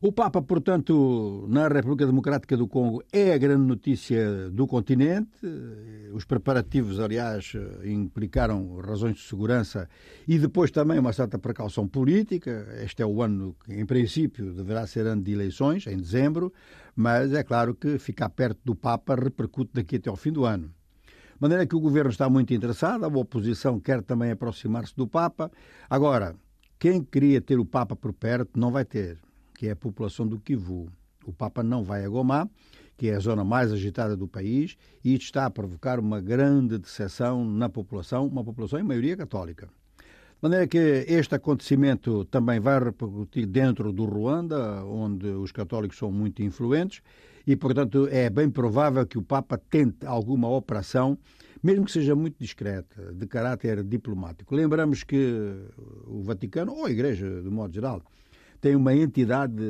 O Papa, portanto, na República Democrática do Congo é a grande notícia do continente. Os preparativos, aliás, implicaram razões de segurança e depois também uma certa precaução política. Este é o ano que, em princípio, deverá ser ano de eleições, em dezembro, mas é claro que ficar perto do Papa repercute daqui até ao fim do ano. De maneira que o governo está muito interessado, a oposição quer também aproximar-se do Papa. Agora, quem queria ter o Papa por perto não vai ter que é a população do Kivu. O Papa não vai a Gomá, que é a zona mais agitada do país, e está a provocar uma grande decepção na população, uma população em maioria católica. De maneira que este acontecimento também vai repercutir dentro do Ruanda, onde os católicos são muito influentes, e, portanto, é bem provável que o Papa tente alguma operação, mesmo que seja muito discreta, de caráter diplomático. Lembramos que o Vaticano, ou a Igreja, de modo geral, tem uma entidade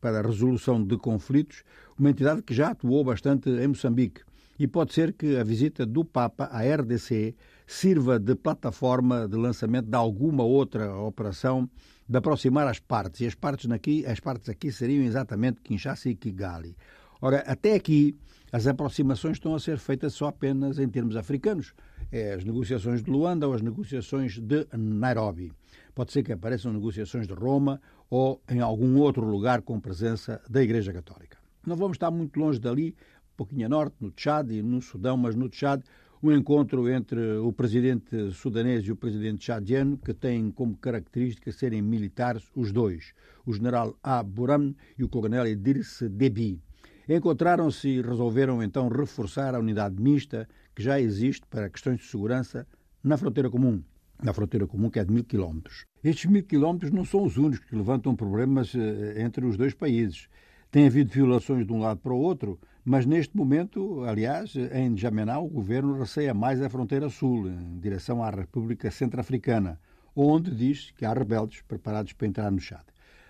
para a resolução de conflitos, uma entidade que já atuou bastante em Moçambique. E pode ser que a visita do Papa à RDC sirva de plataforma de lançamento de alguma outra operação de aproximar as partes. E as partes aqui, as partes aqui seriam exatamente Kinshasa e Kigali. Ora, até aqui, as aproximações estão a ser feitas só apenas em termos africanos. É as negociações de Luanda ou as negociações de Nairobi. Pode ser que apareçam negociações de Roma ou em algum outro lugar com presença da Igreja Católica. Não vamos estar muito longe dali, um pouquinho a norte, no Tchad e no Sudão, mas no Tchad, um encontro entre o presidente sudanês e o presidente tchadiano, que têm como característica serem militares os dois, o general A. Buram e o coronel Idriss Deby. Encontraram-se e resolveram então reforçar a unidade mista que já existe para questões de segurança na fronteira comum na fronteira comum, que é de mil quilómetros. Estes mil quilómetros não são os únicos que levantam problemas eh, entre os dois países. Tem havido violações de um lado para o outro, mas neste momento, aliás, em Jamená, o governo receia mais a fronteira sul, em direção à República Centro-Africana, onde diz que há rebeldes preparados para entrar no Chad.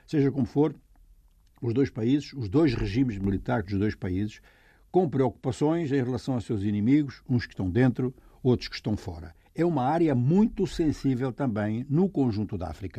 Seja como for, os dois países, os dois regimes militares dos dois países, com preocupações em relação aos seus inimigos, uns que estão dentro, outros que estão fora é uma área muito sensível também no conjunto da África.